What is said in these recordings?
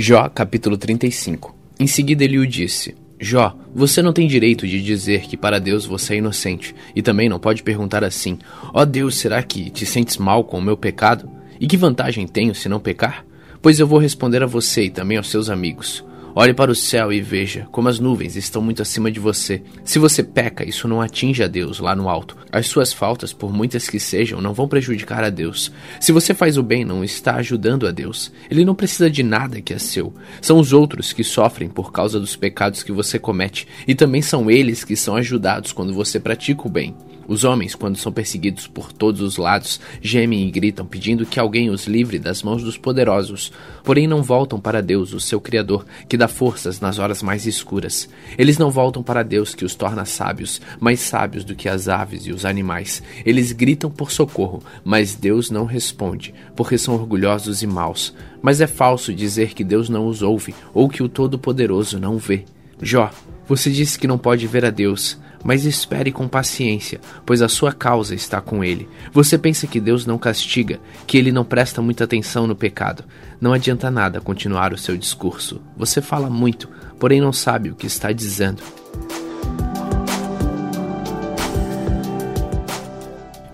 Jó, capítulo 35. Em seguida ele o disse: Jó, você não tem direito de dizer que para Deus você é inocente, e também não pode perguntar assim: Ó oh Deus, será que te sentes mal com o meu pecado? E que vantagem tenho se não pecar? Pois eu vou responder a você e também aos seus amigos. Olhe para o céu e veja como as nuvens estão muito acima de você. Se você peca, isso não atinge a Deus lá no alto. As suas faltas, por muitas que sejam, não vão prejudicar a Deus. Se você faz o bem, não está ajudando a Deus. Ele não precisa de nada que é seu. São os outros que sofrem por causa dos pecados que você comete, e também são eles que são ajudados quando você pratica o bem. Os homens, quando são perseguidos por todos os lados, gemem e gritam, pedindo que alguém os livre das mãos dos poderosos. Porém, não voltam para Deus, o seu Criador, que dá forças nas horas mais escuras. Eles não voltam para Deus, que os torna sábios, mais sábios do que as aves e os animais. Eles gritam por socorro, mas Deus não responde, porque são orgulhosos e maus. Mas é falso dizer que Deus não os ouve ou que o Todo-Poderoso não vê. Jó, você disse que não pode ver a Deus mas espere com paciência, pois a sua causa está com ele. Você pensa que Deus não castiga, que ele não presta muita atenção no pecado. Não adianta nada continuar o seu discurso. Você fala muito, porém não sabe o que está dizendo.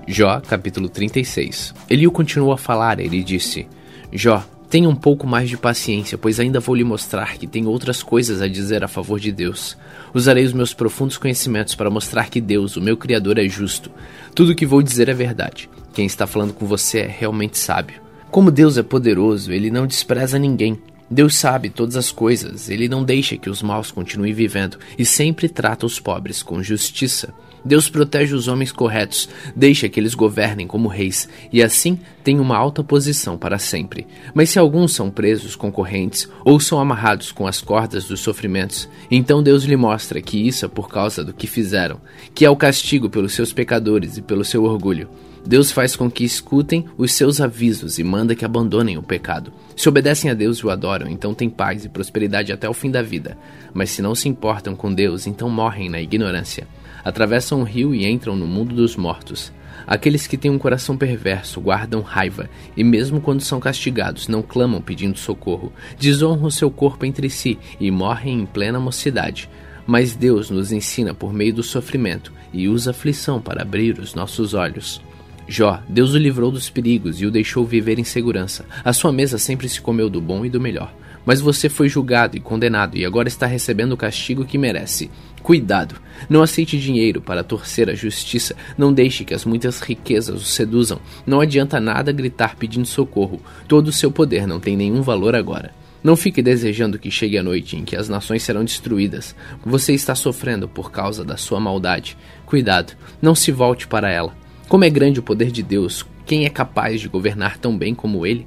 Jó, capítulo 36. Eliu continuou a falar, ele disse: Jó, Tenha um pouco mais de paciência, pois ainda vou lhe mostrar que tenho outras coisas a dizer a favor de Deus. Usarei os meus profundos conhecimentos para mostrar que Deus, o meu Criador, é justo. Tudo o que vou dizer é verdade. Quem está falando com você é realmente sábio. Como Deus é poderoso, ele não despreza ninguém. Deus sabe todas as coisas, ele não deixa que os maus continuem vivendo e sempre trata os pobres com justiça. Deus protege os homens corretos, deixa que eles governem como reis e assim têm uma alta posição para sempre. Mas se alguns são presos com correntes ou são amarrados com as cordas dos sofrimentos, então Deus lhe mostra que isso é por causa do que fizeram, que é o castigo pelos seus pecadores e pelo seu orgulho. Deus faz com que escutem os seus avisos e manda que abandonem o pecado. Se obedecem a Deus e o adoram, então têm paz e prosperidade até o fim da vida. Mas se não se importam com Deus, então morrem na ignorância atravessam o rio e entram no mundo dos mortos. Aqueles que têm um coração perverso guardam raiva, e mesmo quando são castigados, não clamam pedindo socorro. Desonram seu corpo entre si e morrem em plena mocidade. Mas Deus nos ensina por meio do sofrimento e usa aflição para abrir os nossos olhos. Jó, Deus o livrou dos perigos e o deixou viver em segurança. A sua mesa sempre se comeu do bom e do melhor. Mas você foi julgado e condenado e agora está recebendo o castigo que merece. Cuidado! Não aceite dinheiro para torcer a justiça. Não deixe que as muitas riquezas o seduzam. Não adianta nada gritar pedindo socorro. Todo o seu poder não tem nenhum valor agora. Não fique desejando que chegue a noite em que as nações serão destruídas. Você está sofrendo por causa da sua maldade. Cuidado, não se volte para ela. Como é grande o poder de Deus, quem é capaz de governar tão bem como ele?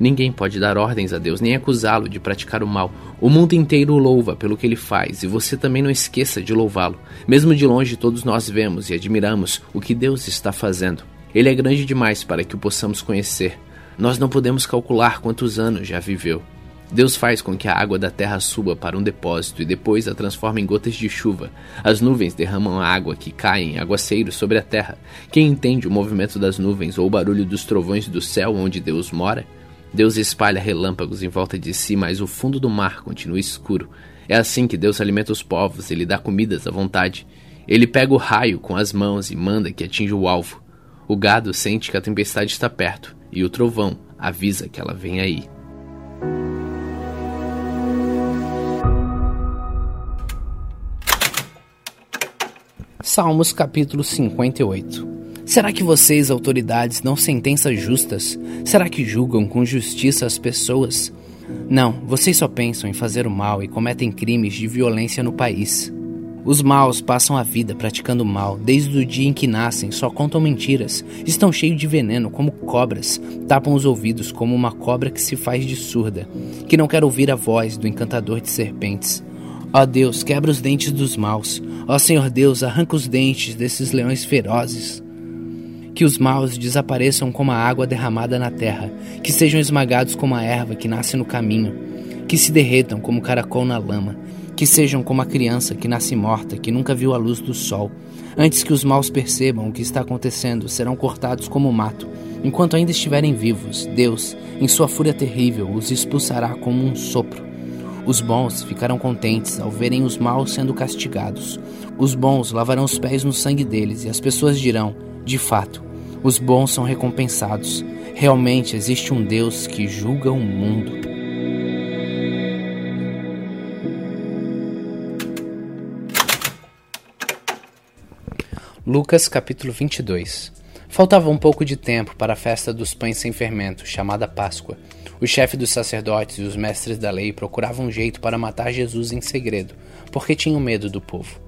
Ninguém pode dar ordens a Deus, nem acusá-lo de praticar o mal. O mundo inteiro o louva pelo que ele faz, e você também não esqueça de louvá-lo. Mesmo de longe, todos nós vemos e admiramos o que Deus está fazendo. Ele é grande demais para que o possamos conhecer. Nós não podemos calcular quantos anos já viveu. Deus faz com que a água da terra suba para um depósito e depois a transforma em gotas de chuva. As nuvens derramam a água que cai em aguaceiros sobre a terra. Quem entende o movimento das nuvens ou o barulho dos trovões do céu onde Deus mora? Deus espalha relâmpagos em volta de si, mas o fundo do mar continua escuro. É assim que Deus alimenta os povos e lhe dá comidas à vontade. Ele pega o raio com as mãos e manda que atinja o alvo. O gado sente que a tempestade está perto e o trovão avisa que ela vem aí. Salmos capítulo 58 Será que vocês, autoridades, não sentenças justas? Será que julgam com justiça as pessoas? Não, vocês só pensam em fazer o mal e cometem crimes de violência no país. Os maus passam a vida praticando mal, desde o dia em que nascem, só contam mentiras, estão cheios de veneno como cobras, tapam os ouvidos como uma cobra que se faz de surda, que não quer ouvir a voz do encantador de serpentes. Ó Deus, quebra os dentes dos maus. Ó Senhor Deus, arranca os dentes desses leões ferozes. Que os maus desapareçam como a água derramada na terra, que sejam esmagados como a erva que nasce no caminho, que se derretam como caracol na lama, Que sejam como a criança que nasce morta, que nunca viu a luz do sol. Antes que os maus percebam o que está acontecendo, serão cortados como mato. Enquanto ainda estiverem vivos, Deus, em sua fúria terrível, os expulsará como um sopro. Os bons ficarão contentes ao verem os maus sendo castigados. Os bons lavarão os pés no sangue deles, e as pessoas dirão: de fato, os bons são recompensados. Realmente existe um Deus que julga o mundo. Lucas capítulo 22 Faltava um pouco de tempo para a festa dos pães sem fermento, chamada Páscoa. O chefe dos sacerdotes e os mestres da lei procuravam um jeito para matar Jesus em segredo, porque tinham medo do povo.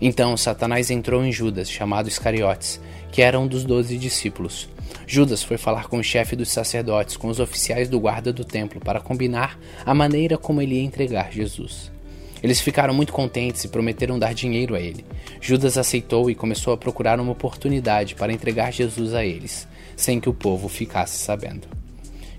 Então Satanás entrou em Judas, chamado Iscariotes, que era um dos doze discípulos. Judas foi falar com o chefe dos sacerdotes, com os oficiais do guarda do templo, para combinar a maneira como ele ia entregar Jesus. Eles ficaram muito contentes e prometeram dar dinheiro a ele. Judas aceitou e começou a procurar uma oportunidade para entregar Jesus a eles, sem que o povo ficasse sabendo.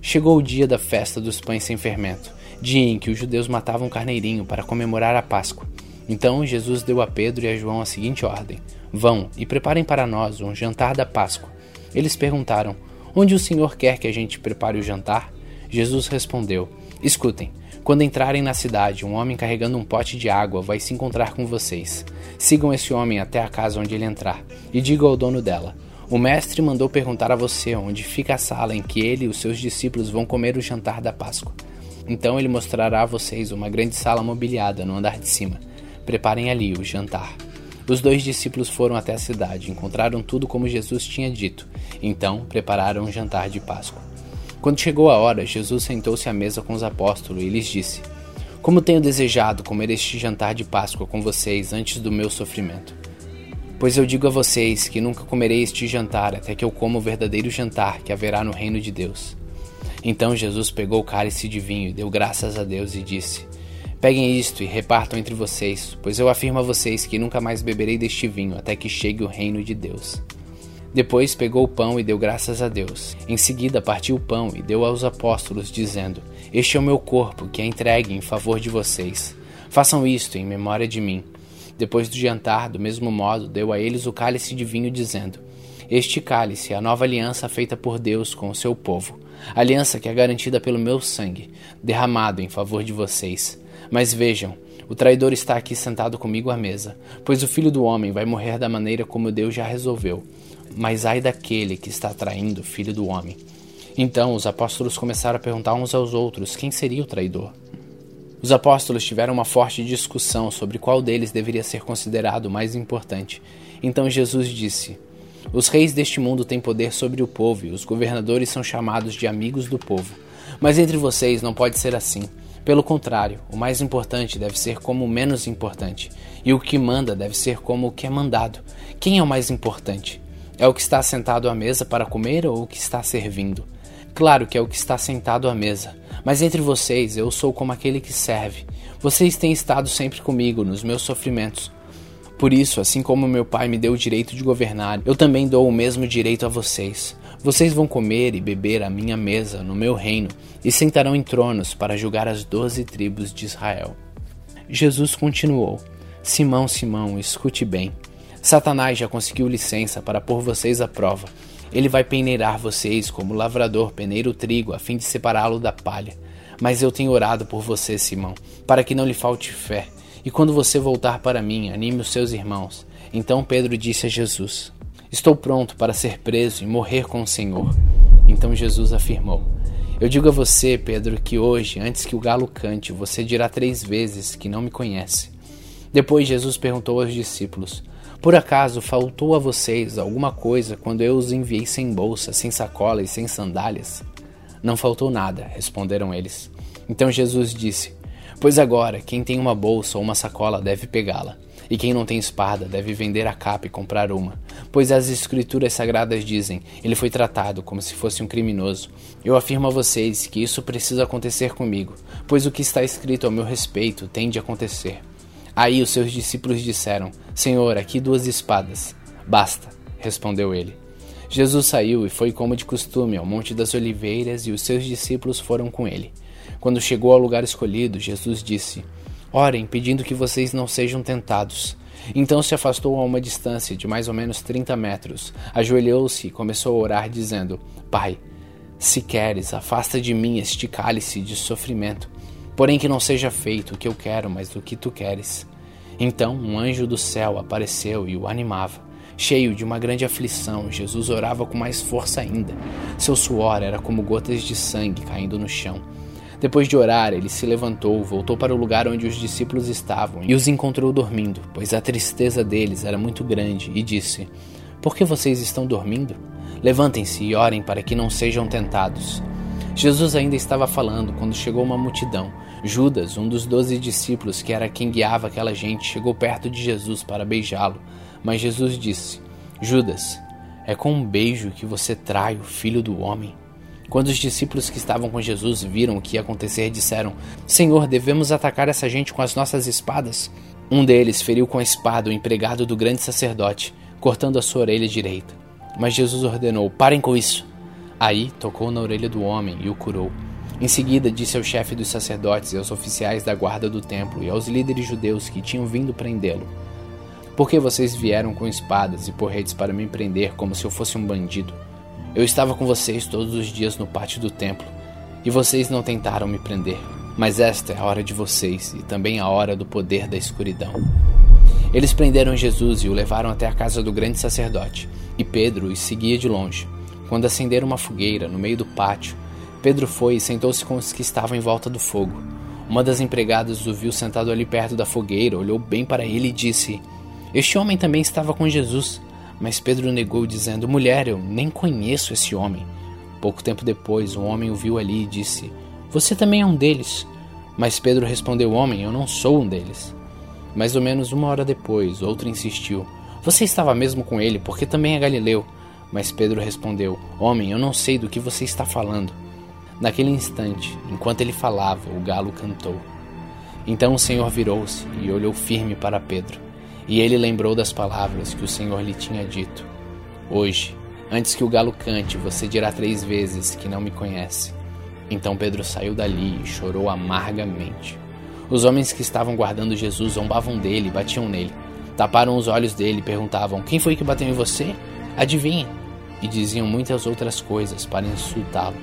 Chegou o dia da festa dos pães sem fermento, dia em que os judeus matavam um carneirinho para comemorar a Páscoa. Então Jesus deu a Pedro e a João a seguinte ordem: Vão e preparem para nós um jantar da Páscoa. Eles perguntaram: Onde o Senhor quer que a gente prepare o jantar? Jesus respondeu: Escutem. Quando entrarem na cidade, um homem carregando um pote de água vai se encontrar com vocês. Sigam esse homem até a casa onde ele entrar e digam ao dono dela: o mestre mandou perguntar a você onde fica a sala em que ele e os seus discípulos vão comer o jantar da Páscoa. Então ele mostrará a vocês uma grande sala mobiliada no andar de cima. Preparem ali o jantar. Os dois discípulos foram até a cidade, encontraram tudo como Jesus tinha dito. Então prepararam um jantar de Páscoa. Quando chegou a hora, Jesus sentou-se à mesa com os apóstolos e lhes disse: Como tenho desejado comer este jantar de Páscoa com vocês antes do meu sofrimento. Pois eu digo a vocês que nunca comerei este jantar até que eu coma o verdadeiro jantar que haverá no reino de Deus. Então Jesus pegou o cálice de vinho e deu graças a Deus e disse: Peguem isto e repartam entre vocês, pois eu afirmo a vocês que nunca mais beberei deste vinho até que chegue o reino de Deus. Depois pegou o pão e deu graças a Deus. Em seguida partiu o pão e deu aos apóstolos, dizendo: Este é o meu corpo, que é entregue em favor de vocês. Façam isto em memória de mim. Depois do jantar, do mesmo modo, deu a eles o cálice de vinho, dizendo: Este cálice é a nova aliança feita por Deus com o seu povo, aliança que é garantida pelo meu sangue, derramado em favor de vocês. Mas vejam, o traidor está aqui sentado comigo à mesa, pois o filho do homem vai morrer da maneira como Deus já resolveu. Mas ai daquele que está traindo o filho do homem. Então os apóstolos começaram a perguntar uns aos outros quem seria o traidor. Os apóstolos tiveram uma forte discussão sobre qual deles deveria ser considerado o mais importante. Então Jesus disse: Os reis deste mundo têm poder sobre o povo e os governadores são chamados de amigos do povo. Mas entre vocês não pode ser assim. Pelo contrário, o mais importante deve ser como o menos importante, e o que manda deve ser como o que é mandado. Quem é o mais importante? É o que está sentado à mesa para comer ou o que está servindo? Claro que é o que está sentado à mesa, mas entre vocês eu sou como aquele que serve. Vocês têm estado sempre comigo nos meus sofrimentos. Por isso, assim como meu pai me deu o direito de governar, eu também dou o mesmo direito a vocês. Vocês vão comer e beber à minha mesa no meu reino e sentarão em tronos para julgar as doze tribos de Israel. Jesus continuou: Simão, Simão, escute bem. Satanás já conseguiu licença para pôr vocês à prova ele vai peneirar vocês como o lavrador peneira o trigo a fim de separá-lo da palha. Mas eu tenho orado por você, Simão, para que não lhe falte fé. E quando você voltar para mim, anime os seus irmãos. Então Pedro disse a Jesus: Estou pronto para ser preso e morrer com o Senhor. Então Jesus afirmou: Eu digo a você, Pedro, que hoje, antes que o galo cante, você dirá três vezes que não me conhece. Depois Jesus perguntou aos discípulos: por acaso faltou a vocês alguma coisa quando eu os enviei sem bolsa, sem sacola e sem sandálias? Não faltou nada, responderam eles. Então Jesus disse: Pois agora, quem tem uma bolsa ou uma sacola deve pegá-la, e quem não tem espada deve vender a capa e comprar uma. Pois as Escrituras Sagradas dizem: Ele foi tratado como se fosse um criminoso. Eu afirmo a vocês que isso precisa acontecer comigo, pois o que está escrito ao meu respeito tem de acontecer. Aí os seus discípulos disseram: Senhor, aqui duas espadas. Basta, respondeu ele. Jesus saiu e foi como de costume ao Monte das Oliveiras e os seus discípulos foram com ele. Quando chegou ao lugar escolhido, Jesus disse: Orem, pedindo que vocês não sejam tentados. Então se afastou a uma distância de mais ou menos 30 metros, ajoelhou-se e começou a orar, dizendo: Pai, se queres, afasta de mim este cálice de sofrimento, porém que não seja feito o que eu quero, mas o que tu queres. Então um anjo do céu apareceu e o animava. Cheio de uma grande aflição, Jesus orava com mais força ainda. Seu suor era como gotas de sangue caindo no chão. Depois de orar, ele se levantou, voltou para o lugar onde os discípulos estavam e os encontrou dormindo, pois a tristeza deles era muito grande, e disse: Por que vocês estão dormindo? Levantem-se e orem para que não sejam tentados. Jesus ainda estava falando quando chegou uma multidão. Judas, um dos doze discípulos, que era quem guiava aquela gente, chegou perto de Jesus para beijá-lo. Mas Jesus disse: Judas, é com um beijo que você trai o filho do homem. Quando os discípulos que estavam com Jesus viram o que ia acontecer, disseram: Senhor, devemos atacar essa gente com as nossas espadas? Um deles feriu com a espada o empregado do grande sacerdote, cortando a sua orelha direita. Mas Jesus ordenou: Parem com isso. Aí tocou na orelha do homem e o curou. Em seguida, disse ao chefe dos sacerdotes e aos oficiais da guarda do templo e aos líderes judeus que tinham vindo prendê-lo: Por que vocês vieram com espadas e porretes para me prender como se eu fosse um bandido? Eu estava com vocês todos os dias no pátio do templo, e vocês não tentaram me prender. Mas esta é a hora de vocês e também a hora do poder da escuridão. Eles prenderam Jesus e o levaram até a casa do grande sacerdote, e Pedro os seguia de longe. Quando acenderam uma fogueira no meio do pátio, Pedro foi e sentou-se com os que estavam em volta do fogo. Uma das empregadas o viu sentado ali perto da fogueira, olhou bem para ele e disse: Este homem também estava com Jesus. Mas Pedro negou, dizendo: Mulher, eu nem conheço esse homem. Pouco tempo depois, um homem o viu ali e disse: Você também é um deles. Mas Pedro respondeu: Homem, eu não sou um deles. Mais ou menos uma hora depois, outro insistiu: Você estava mesmo com ele, porque também é galileu. Mas Pedro respondeu: Homem, eu não sei do que você está falando. Naquele instante, enquanto ele falava, o galo cantou. Então o Senhor virou-se e olhou firme para Pedro. E ele lembrou das palavras que o Senhor lhe tinha dito: Hoje, antes que o galo cante, você dirá três vezes que não me conhece. Então Pedro saiu dali e chorou amargamente. Os homens que estavam guardando Jesus zombavam dele e batiam nele. Taparam os olhos dele e perguntavam: Quem foi que bateu em você? Adivinha? E diziam muitas outras coisas para insultá-lo.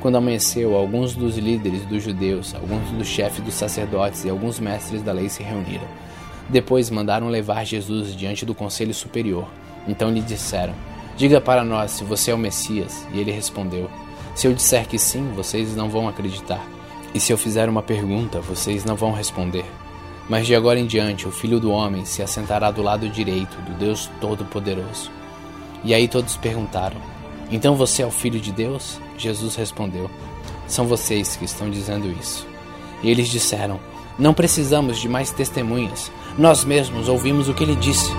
Quando amanheceu, alguns dos líderes dos judeus, alguns dos chefes dos sacerdotes e alguns mestres da lei se reuniram depois mandaram levar Jesus diante do conselho superior. Então lhe disseram: Diga para nós se você é o Messias. E ele respondeu: Se eu disser que sim, vocês não vão acreditar. E se eu fizer uma pergunta, vocês não vão responder. Mas de agora em diante o Filho do Homem se assentará do lado direito do Deus Todo-Poderoso. E aí todos perguntaram: Então você é o Filho de Deus? Jesus respondeu: São vocês que estão dizendo isso. E eles disseram: Não precisamos de mais testemunhas. Nós mesmos ouvimos o que ele disse.